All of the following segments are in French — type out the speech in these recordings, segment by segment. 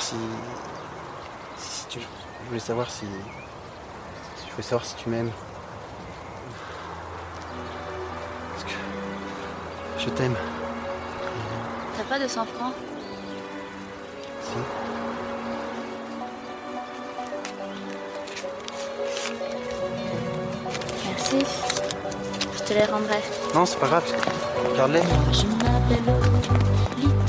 si, si, tu, je voulais savoir si, je voulais savoir si tu m'aimes. Parce que je t'aime. T'as pas de 100 francs? Si. Merci. Je te les rendrai. Non, c'est pas grave. Regarde-les. Je m'appelle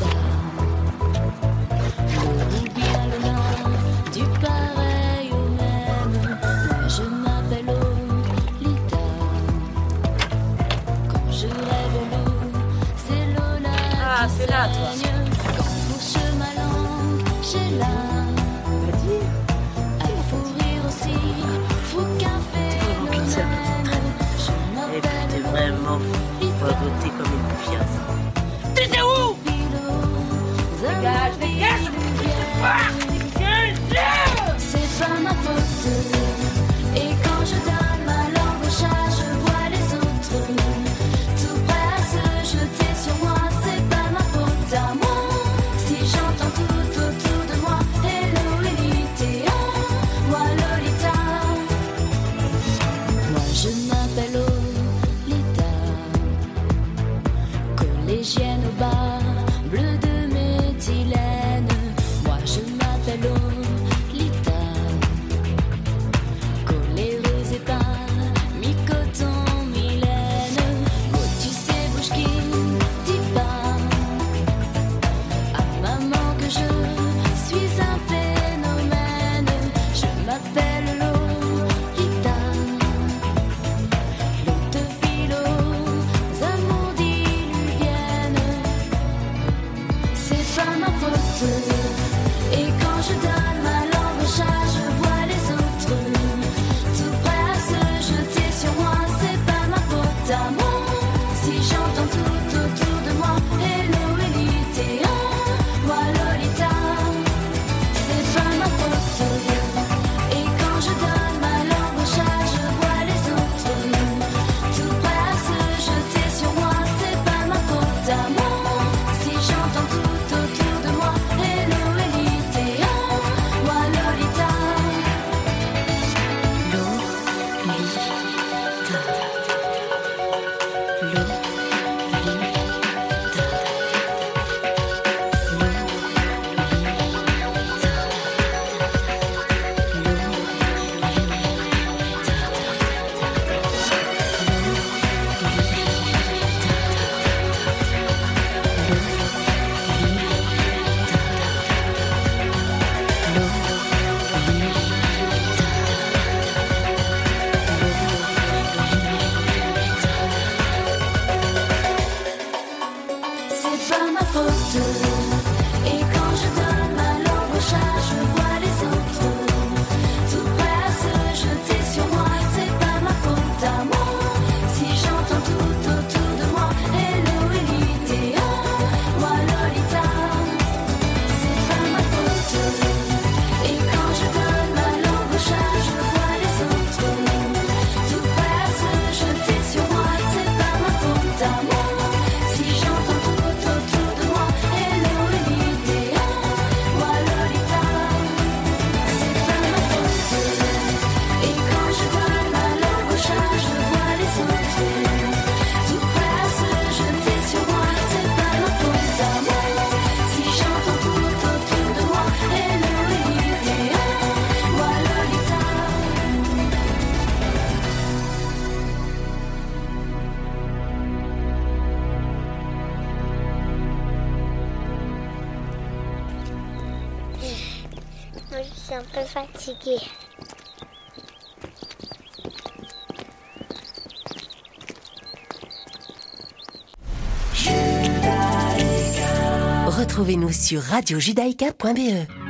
sur radiojudaïka.be.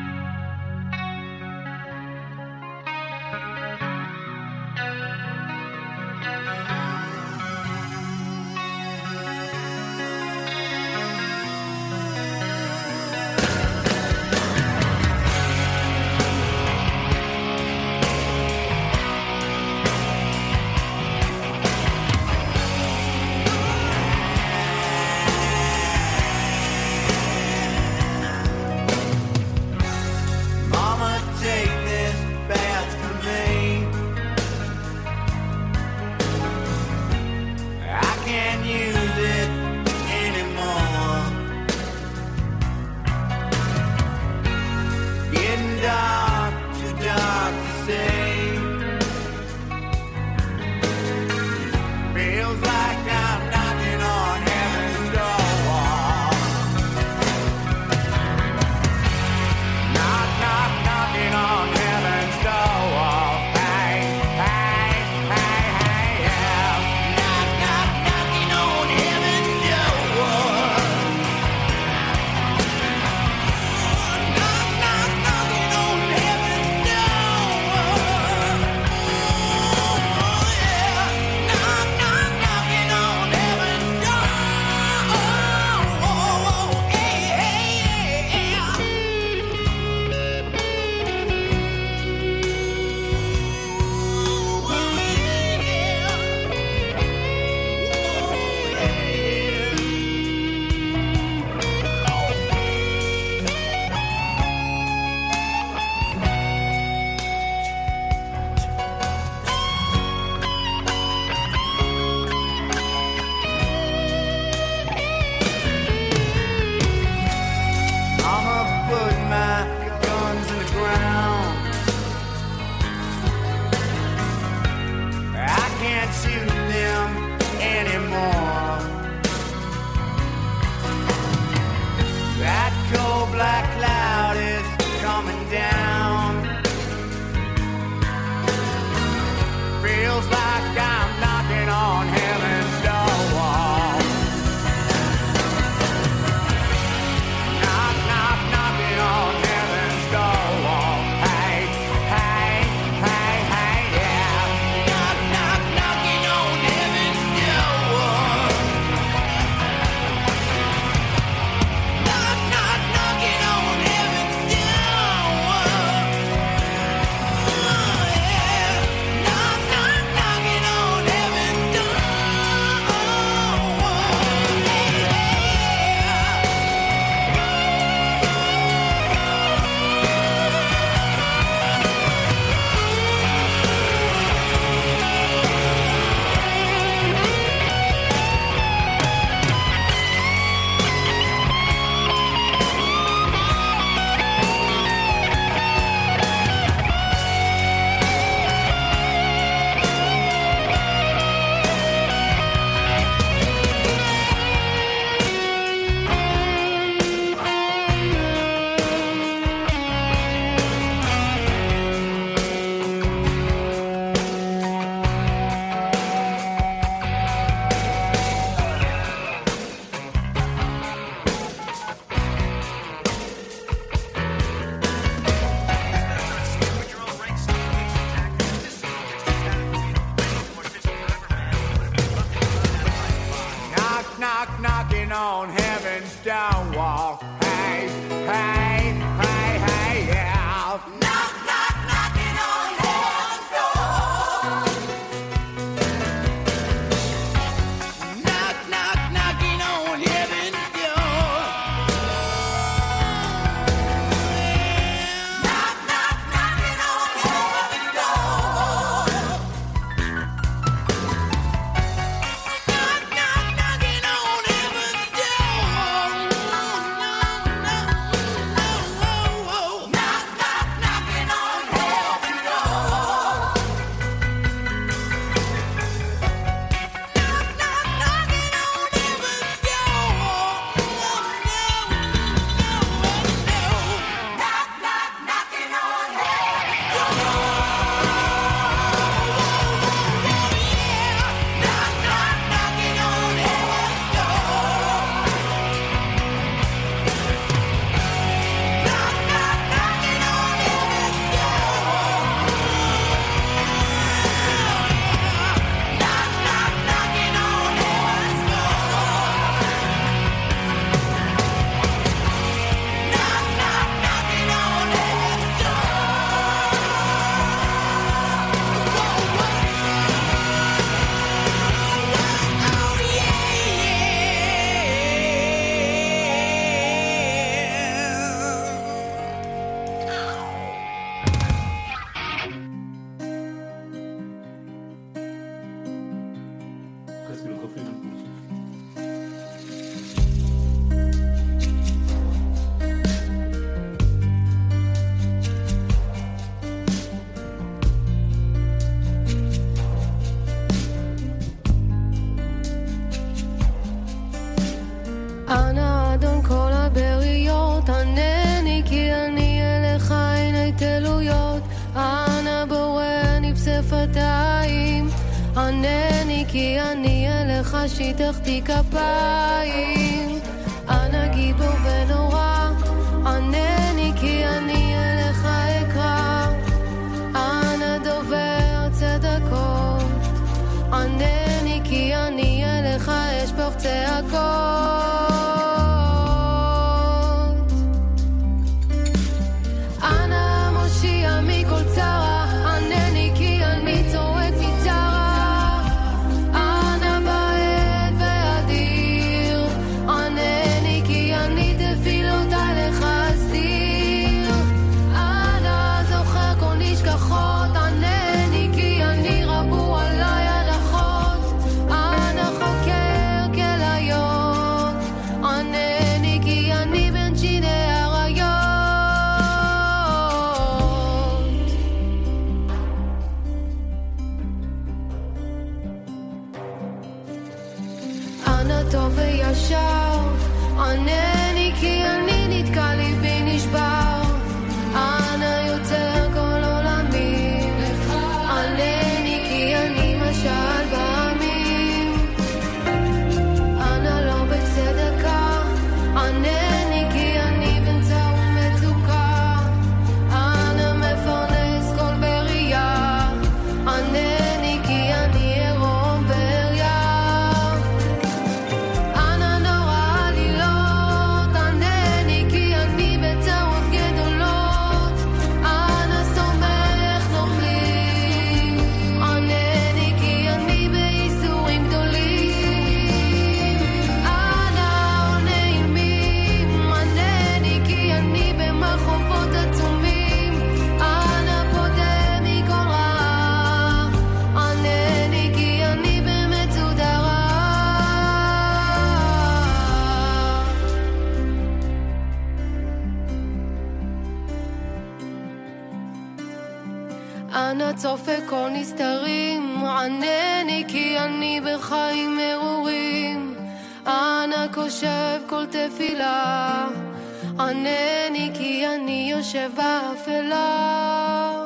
באפלה.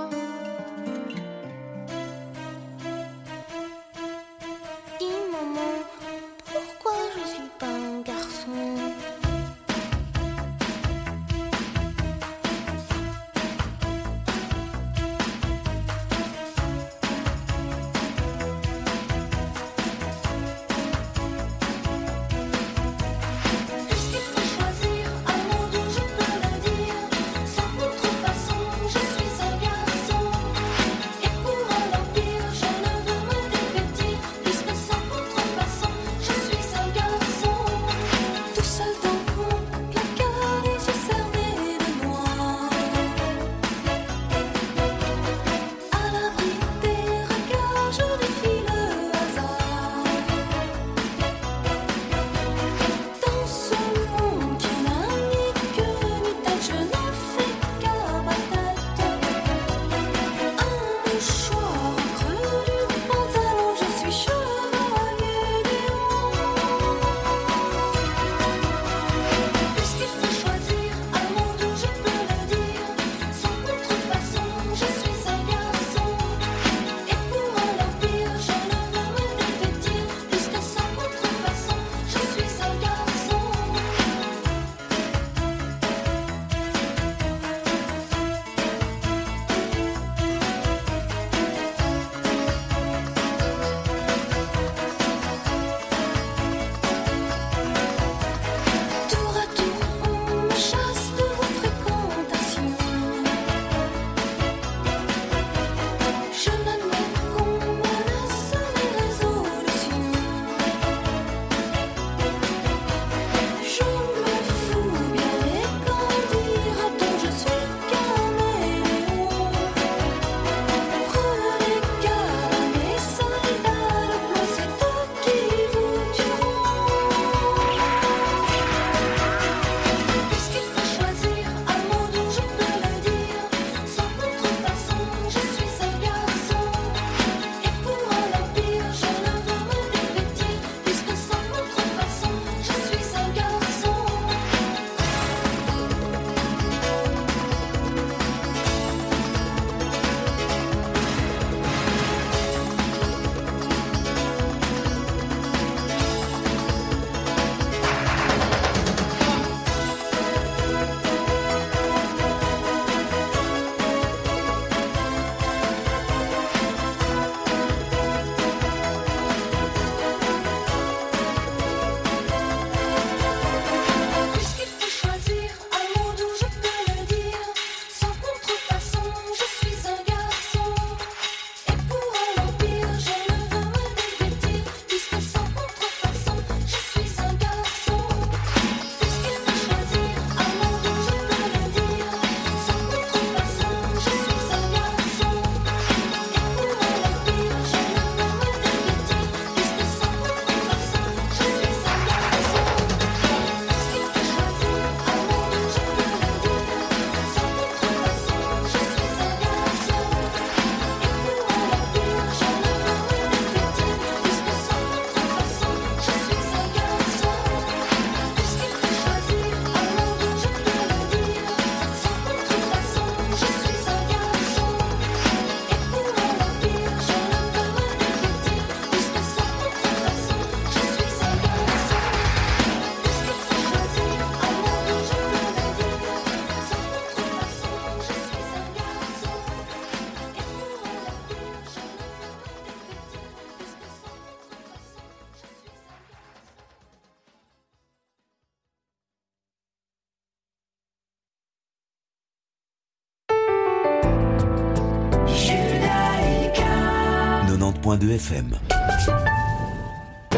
101.2 FM.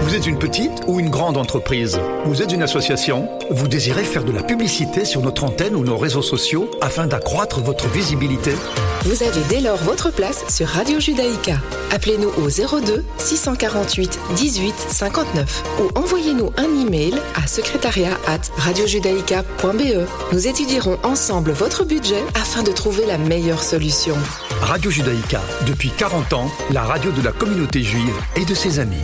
Vous êtes une petite ou une grande entreprise? Vous êtes une association? Vous désirez faire de la publicité sur notre antenne ou nos réseaux sociaux afin d'accroître votre visibilité? Vous avez dès lors votre place sur Radio Judaïka. Appelez-nous au 02 648 18 59 ou envoyez-nous un email à secrétariat at radiojudaïka.be. Nous étudierons ensemble votre budget afin de trouver la meilleure solution. Radio Judaïka, depuis 40 ans, la radio de la communauté juive et de ses amis.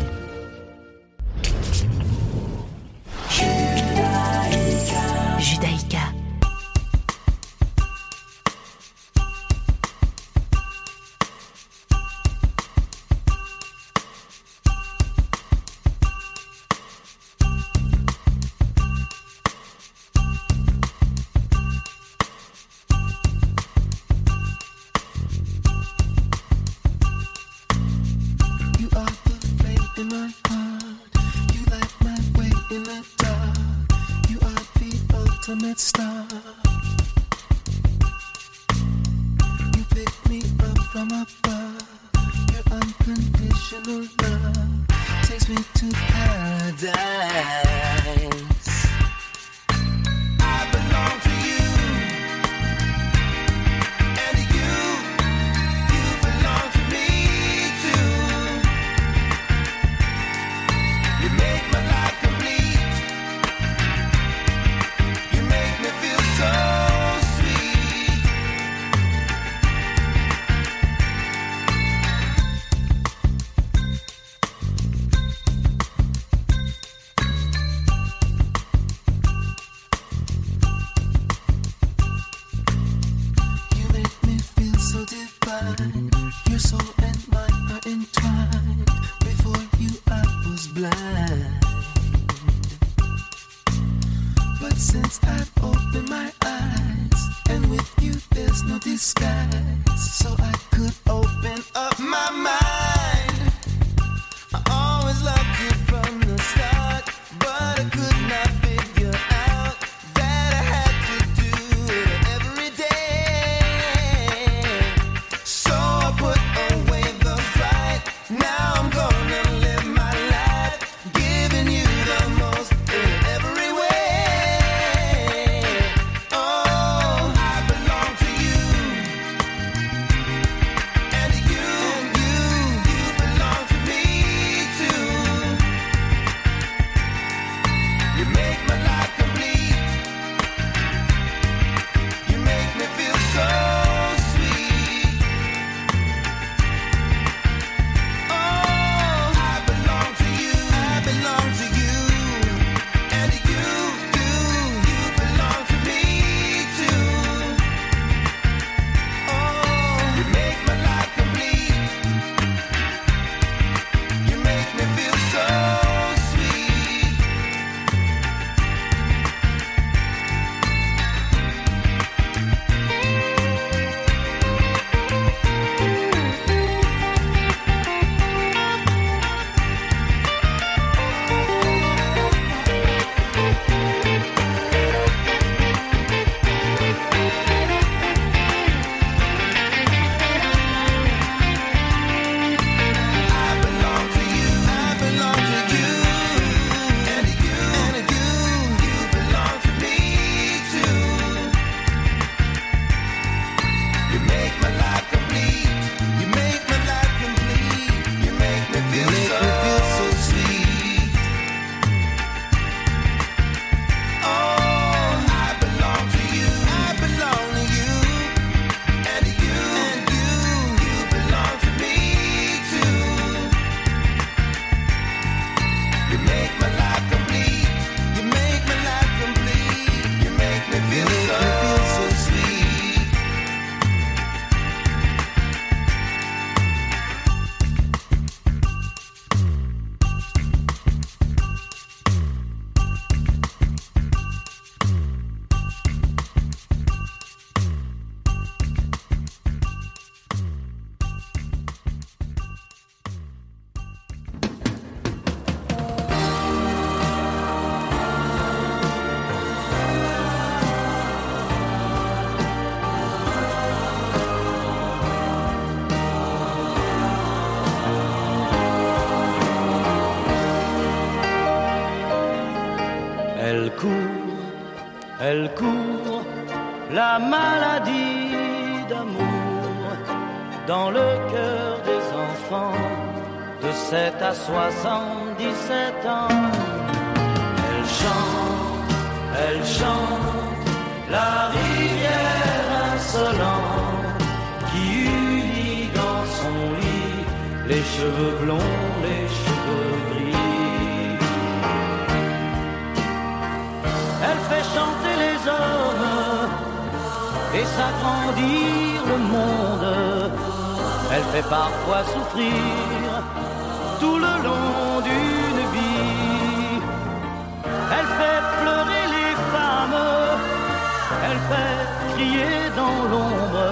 crier dans l'ombre.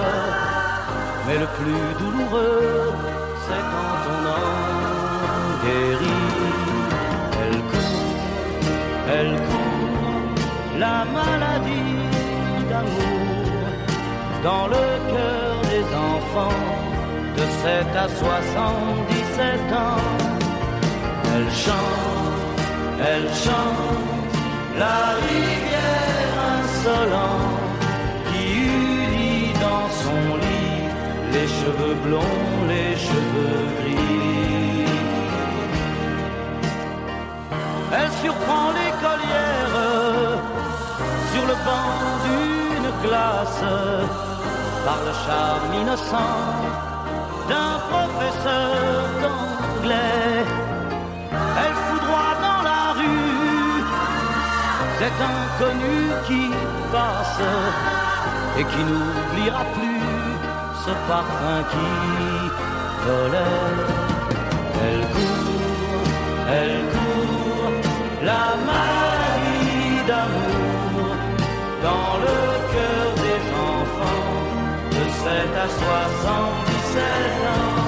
Mais le plus douloureux, c'est quand on en guérit. Elle court, elle court, la maladie d'amour dans le cœur des enfants de 7 à 77 ans. Elle chante, elle chante la rivière insolente les cheveux blonds, les cheveux gris. Elle surprend l'écolière sur le banc d'une classe par le charme innocent d'un professeur d'anglais. Elle foudroie dans la rue cet inconnu qui passe et qui n'oubliera plus ce parfum qui volait. Elle court, elle court, la maladie d'amour dans le cœur des enfants de 7 à 77 ans.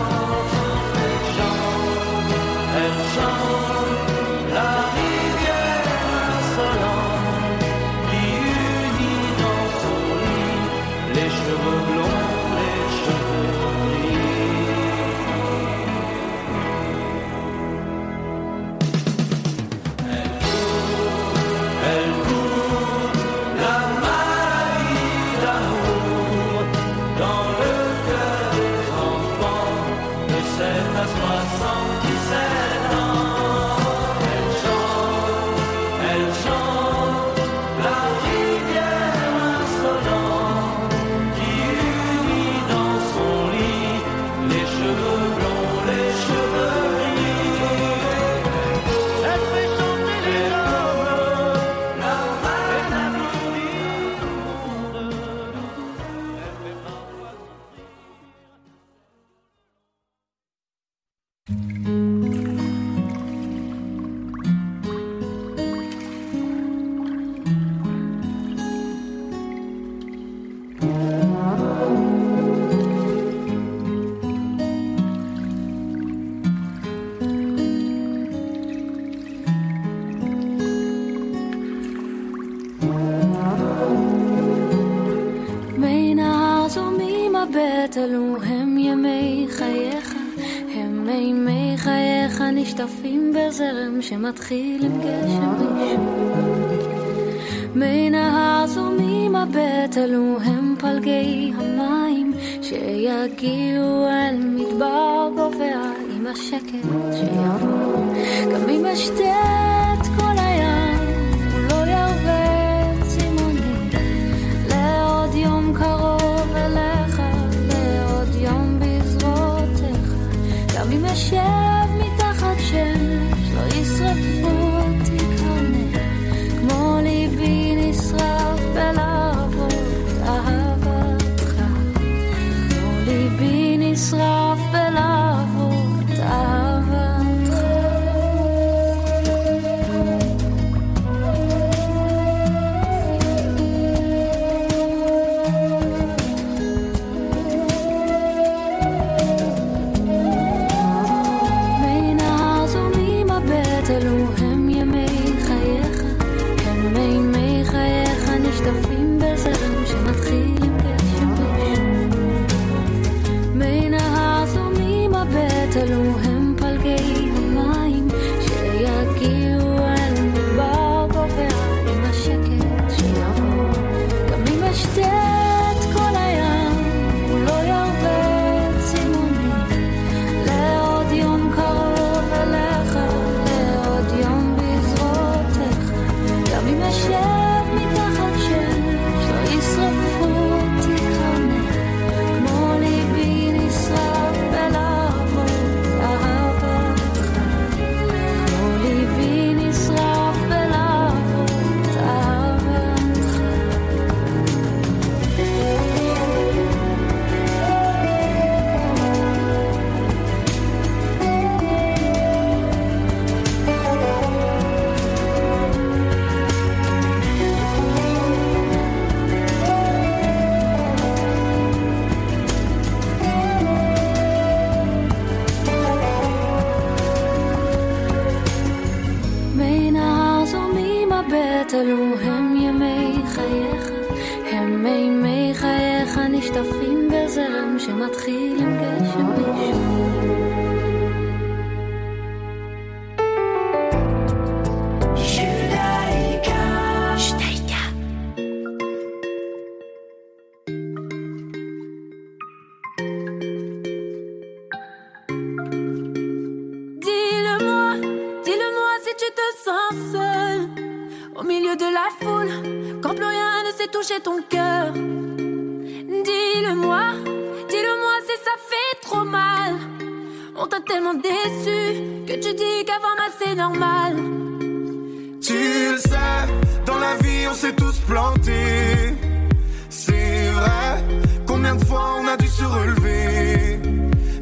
fois on a dû se relever.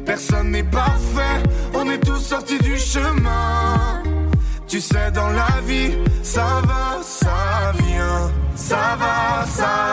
Personne n'est parfait, on est tous sortis du chemin. Tu sais, dans la vie, ça va, ça vient, ça va, ça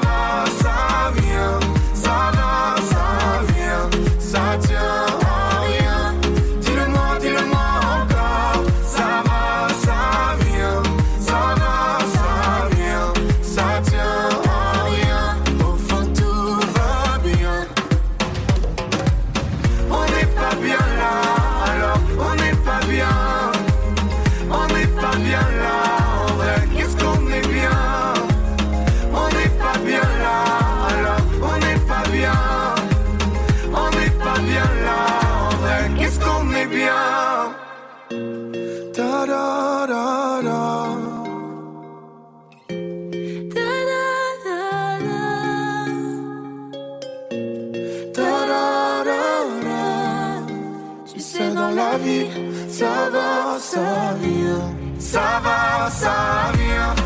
va. C'est dans la vie, ça va, ça vient. Ça va, ça vient.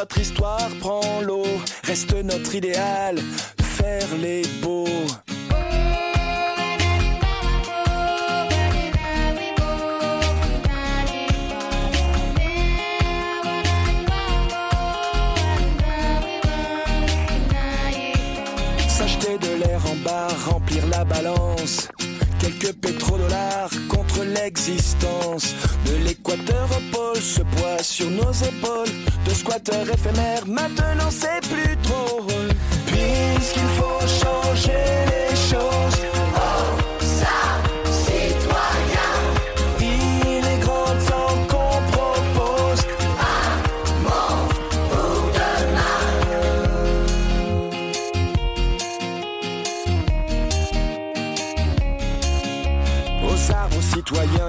notre histoire prend l'eau, reste notre idéal, faire les beaux. S'acheter de l'air en bas, remplir la balance quelques pétrodollars contre l'existence de l'équateur au pôle, ce poids sur nos épaules de squatteurs éphémères. Maintenant, c'est plus trop. Puisqu'il faut changer les choses.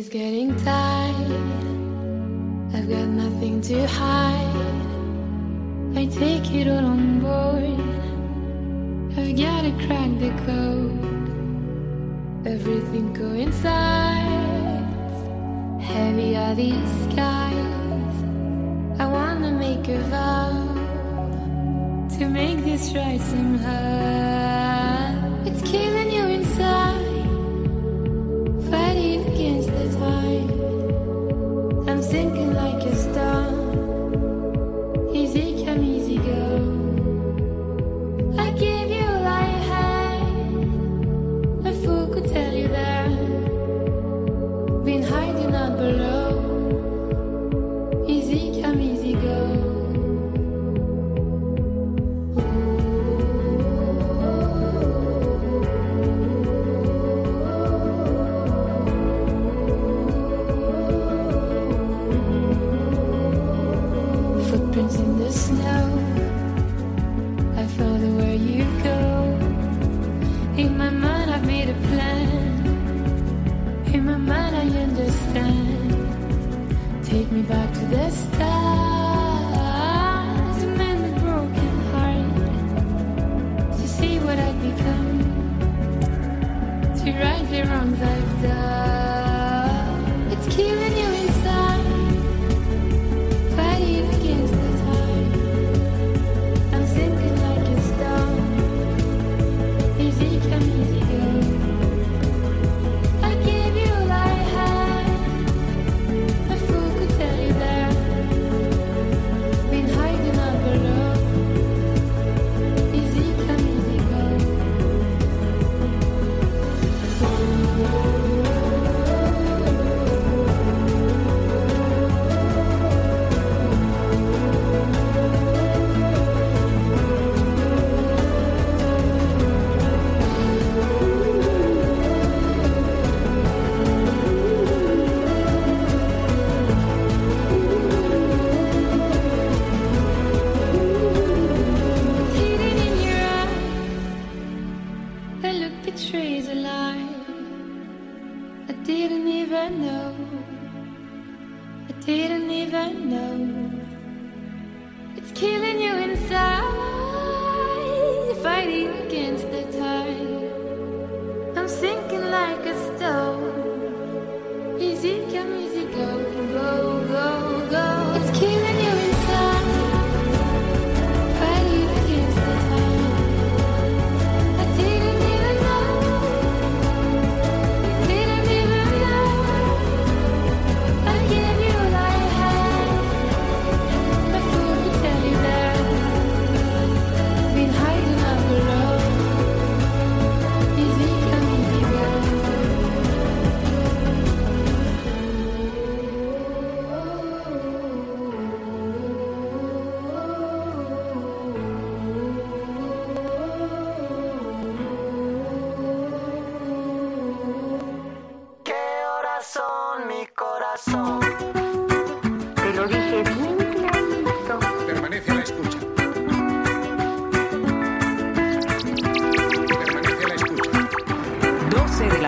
is getting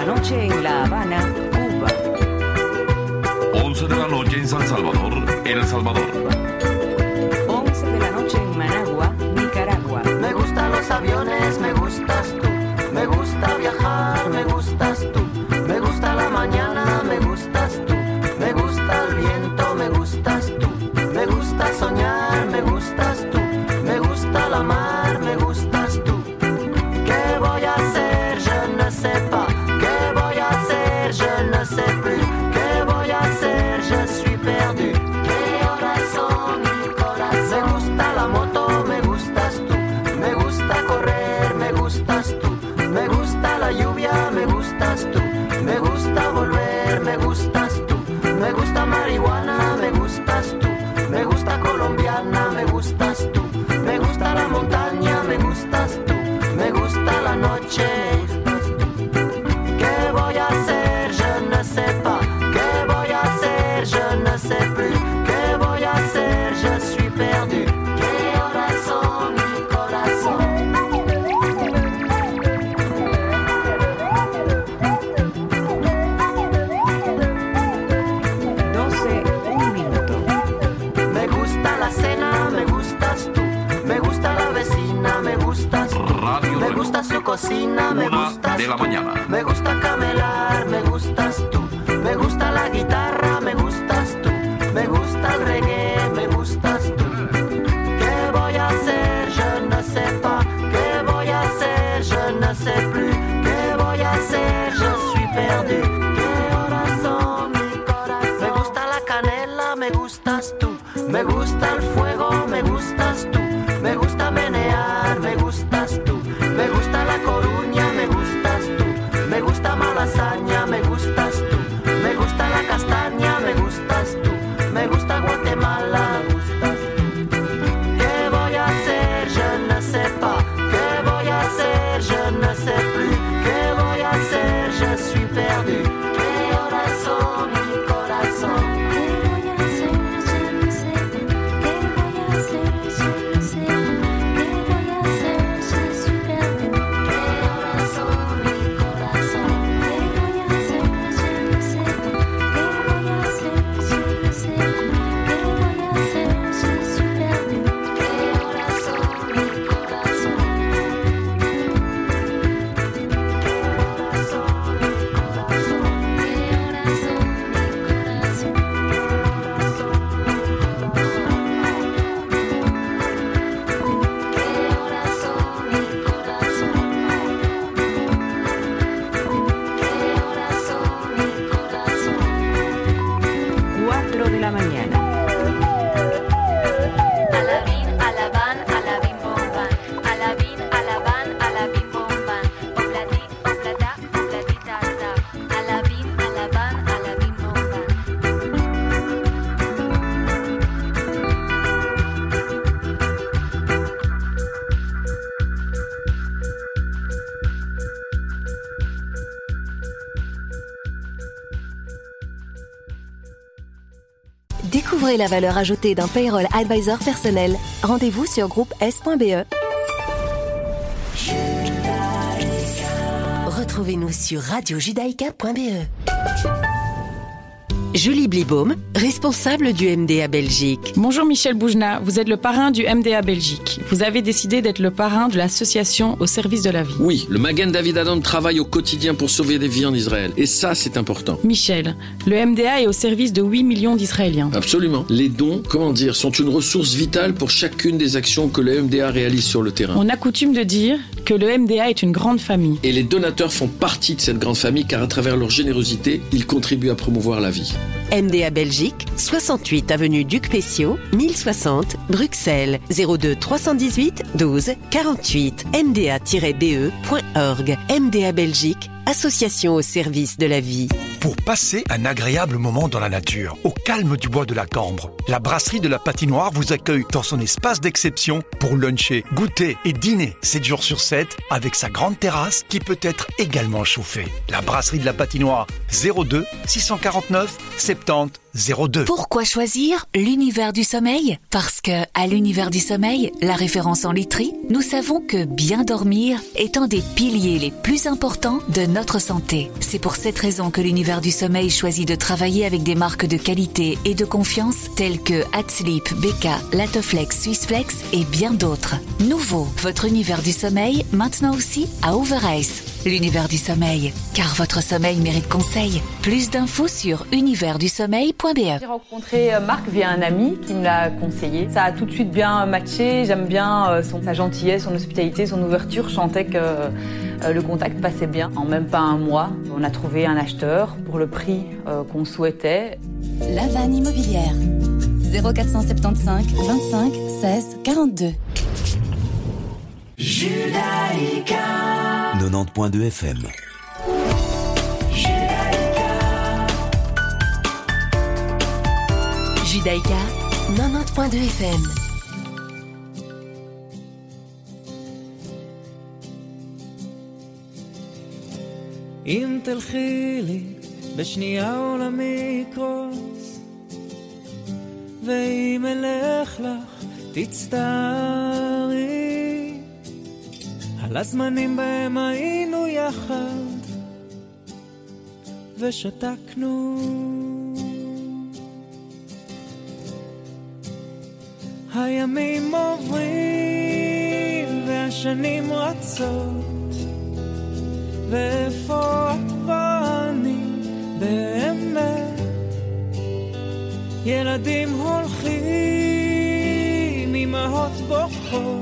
noche en La Habana, Cuba. 11 de la noche en San Salvador, en El Salvador. me gusta. De la mañana. la valeur ajoutée d'un payroll advisor personnel. Rendez-vous sur groupe S.be. Retrouvez-nous sur radiojudaïka.be. Julie Blibaume, responsable du MDA Belgique. Bonjour Michel Boujna, vous êtes le parrain du MDA Belgique. Vous avez décidé d'être le parrain de l'association au service de la vie. Oui, le Magen David Adon travaille au quotidien pour sauver des vies en Israël. Et ça, c'est important. Michel, le MDA est au service de 8 millions d'Israéliens. Absolument. Les dons, comment dire, sont une ressource vitale pour chacune des actions que le MDA réalise sur le terrain. On a coutume de dire que le MDA est une grande famille. Et les donateurs font partie de cette grande famille car à travers leur générosité, ils contribuent à promouvoir la vie. MDA Belgique, 68 avenue Duc Pessiot, 1060 Bruxelles, 02 318 12 48 mda-be.org. MDA Belgique, association au service de la vie. Pour passer un agréable moment dans la nature, au calme du bois de la Cambre, la brasserie de la patinoire vous accueille dans son espace d'exception pour luncher, goûter et dîner 7 jours sur 7 avec sa grande terrasse qui peut être également chauffée. La brasserie de la patinoire 02 649 70 02. Pourquoi choisir l'univers du sommeil? Parce que, à l'univers du sommeil, la référence en literie, nous savons que bien dormir est un des piliers les plus importants de notre santé. C'est pour cette raison que l'univers du sommeil choisit de travailler avec des marques de qualité et de confiance telles que Hatsleep, Beka, Latoflex, Swissflex et bien d'autres. Nouveau, votre univers du sommeil, maintenant aussi à Overice. L'univers du sommeil, car votre sommeil mérite conseil. Plus d'infos sur universdusommeil.be. J'ai rencontré euh, Marc via un ami qui me l'a conseillé. Ça a tout de suite bien matché. J'aime bien euh, son, sa gentillesse, son hospitalité, son ouverture. Je sentais que euh, le contact passait bien. En même pas un mois, on a trouvé un acheteur pour le prix qu'on souhaitait. La vanne immobilière. 0475 25 16 42. Judaïka 90.2 FM. Judaïka 90.2 FM. אם תלכי לי בשנייה עולמי יקרוס ואם אלך לך תצטערי על הזמנים בהם היינו יחד ושתקנו. הימים עוברים והשנים רצות ואיפה את ואני באמת ילדים הולכים, אמהות בוכות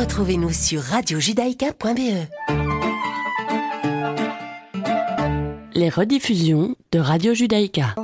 Retrouvez-nous sur radiojudaïka.be. Les rediffusions de Radio Judaïka.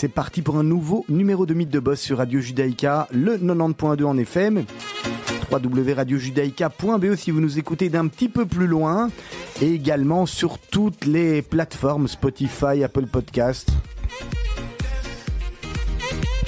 C'est parti pour un nouveau numéro de Mythe de Boss sur Radio Judaïka, le 90.2 en FM, www.radiojudaïka.be si vous nous écoutez d'un petit peu plus loin, et également sur toutes les plateformes Spotify, Apple Podcast.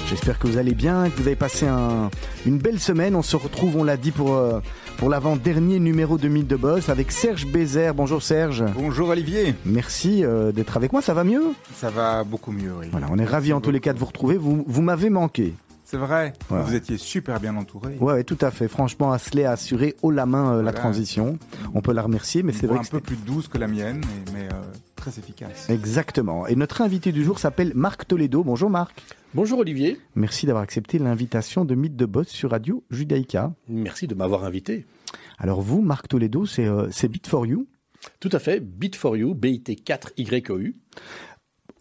J'espère que vous allez bien, que vous avez passé un- une belle semaine. On se retrouve, on l'a dit, pour, euh, pour l'avant-dernier numéro de Mythe de Boss avec Serge Bézère. Bonjour Serge. Bonjour Olivier. Merci euh, d'être avec moi, ça va mieux? Ça va beaucoup mieux, oui. Voilà, on est ravis en tous les cas de vous retrouver. Vous, vous m'avez manqué. C'est vrai, vous étiez super bien entouré. Ouais, ouais, tout à fait. Franchement, Asley a assuré haut la main euh, la transition. On peut la remercier, mais c'est vrai un que peu plus douce que la mienne, mais, mais, euh, très efficace. Exactement. Et notre invité du jour s'appelle Marc Toledo. Bonjour Marc. Bonjour Olivier. Merci d'avoir accepté l'invitation de Mythe de Boss sur Radio Judaïka. Merci de m'avoir invité. Alors vous, Marc Toledo, c'est euh, c'est Beat for You. Tout à fait, Bit4U, BIT4YOU.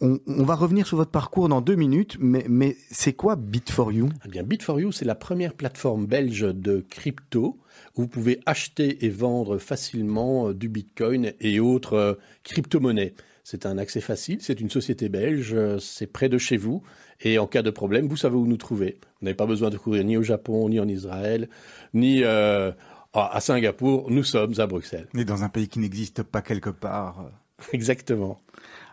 On, on va revenir sur votre parcours dans deux minutes, mais, mais c'est quoi Bit4You Eh bien, Bit4You, c'est la première plateforme belge de crypto où vous pouvez acheter et vendre facilement euh, du Bitcoin et autres euh, crypto-monnaies. C'est un accès facile, c'est une société belge, euh, c'est près de chez vous, et en cas de problème, vous savez où nous trouver. Vous n'avez pas besoin de courir ni au Japon, ni en Israël, ni euh, à Singapour, nous sommes à Bruxelles. Est dans un pays qui n'existe pas quelque part. Exactement.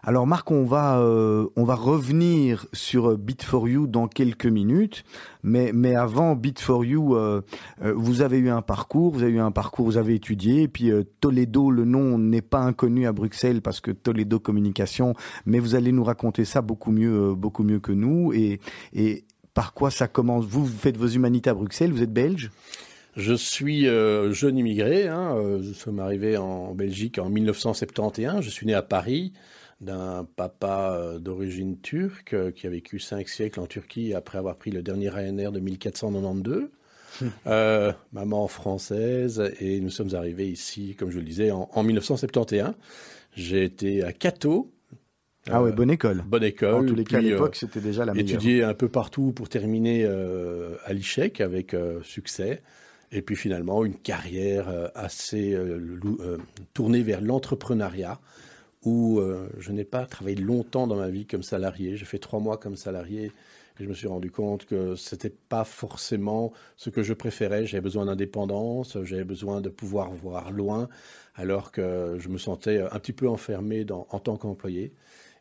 Alors Marc, on va euh, on va revenir sur Bit4You dans quelques minutes, mais mais avant Bit4You, euh, euh, vous avez eu un parcours, vous avez eu un parcours, vous avez étudié, et puis Toledo, le nom n'est pas inconnu à Bruxelles parce que Toledo Communication, mais vous allez nous raconter ça beaucoup mieux beaucoup mieux que nous. Et et par quoi ça commence? Vous, vous faites vos humanités à Bruxelles, vous êtes belge? Je suis jeune immigré. Hein, euh, nous sommes arrivés en Belgique en 1971. Je suis né à Paris d'un papa euh, d'origine turque euh, qui a vécu cinq siècles en Turquie après avoir pris le dernier Ryanair de 1492. Euh, maman française et nous sommes arrivés ici, comme je le disais, en, en 1971. J'ai été à Cato. Ah ouais, bonne école. Bonne école. En tous les cas, à l'époque, euh, c'était déjà la meilleure. Étudié un peu partout pour terminer euh, à l'ICHEC avec euh, succès. Et puis finalement, une carrière euh, assez euh, euh, tournée vers l'entrepreneuriat où euh, je n'ai pas travaillé longtemps dans ma vie comme salarié. J'ai fait trois mois comme salarié et je me suis rendu compte que c'était pas forcément ce que je préférais. J'avais besoin d'indépendance, j'avais besoin de pouvoir voir loin, alors que je me sentais un petit peu enfermé en tant qu'employé.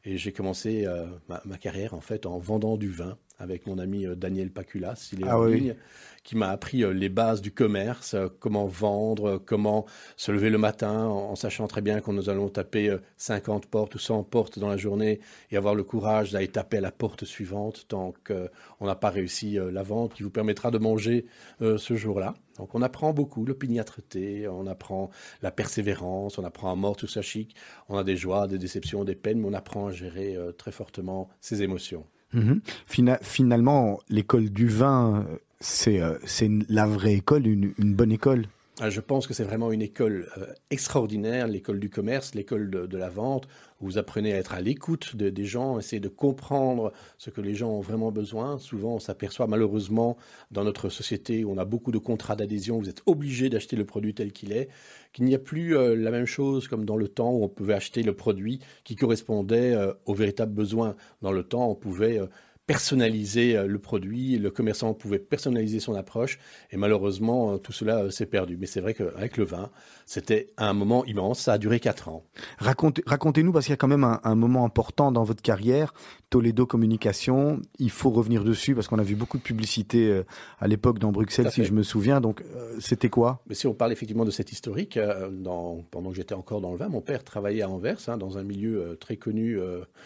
Et j'ai commencé euh, ma, ma carrière en fait en vendant du vin avec mon ami euh, Daniel Paculas, il est Ah en oui. ligne, qui m'a appris euh, les bases du commerce, euh, comment vendre, comment se lever le matin en, en sachant très bien qu'on nous allons taper euh, 50 portes ou 100 portes dans la journée et avoir le courage d'aller taper à la porte suivante tant qu'on n'a pas réussi la vente qui vous permettra de manger ce jour-là. Donc on apprend beaucoup l'opiniâtreté, on apprend la persévérance, on apprend à mort tout ça chic, on a des joies, des déceptions, des peines, mais on apprend à gérer très fortement ses émotions. Mhm. Fina- finalement, l'école du vin, euh, c'est euh, la vraie école, une, une bonne école. Ah, Je pense que c'est vraiment une école euh, extraordinaire, l'école du commerce, l'école de, de la vente, vous apprenez à être à l'écoute de- des gens, essayer de comprendre ce que les gens ont vraiment besoin. Souvent, on s'aperçoit malheureusement dans notre société où on a beaucoup de contrats d'adhésion, vous êtes obligé d'acheter le produit tel qu'il est, qu'il n'y a plus euh, la même chose comme dans le temps où on pouvait acheter le produit qui correspondait euh, aux véritables besoins. Dans le temps, on pouvait... euh, personnaliser euh, le produit, le commerçant pouvait personnaliser son approche, et malheureusement, euh, tout cela euh, s'est perdu. Mais c'est vrai qu'avec le vin, c'était un moment immense, ça a duré quatre ans. Racontez- Racontez-nous, parce qu'il y a quand même un, un moment important dans votre carrière, Toledo Communication, il faut revenir dessus, parce qu'on a vu beaucoup de publicité à l'époque dans Bruxelles, si je me souviens, donc c'était quoi? Mais si on parle effectivement de cette historique, dans, pendant que j'étais encore dans le vin, mon père travaillait à Anvers, hein, dans un milieu très connu euh,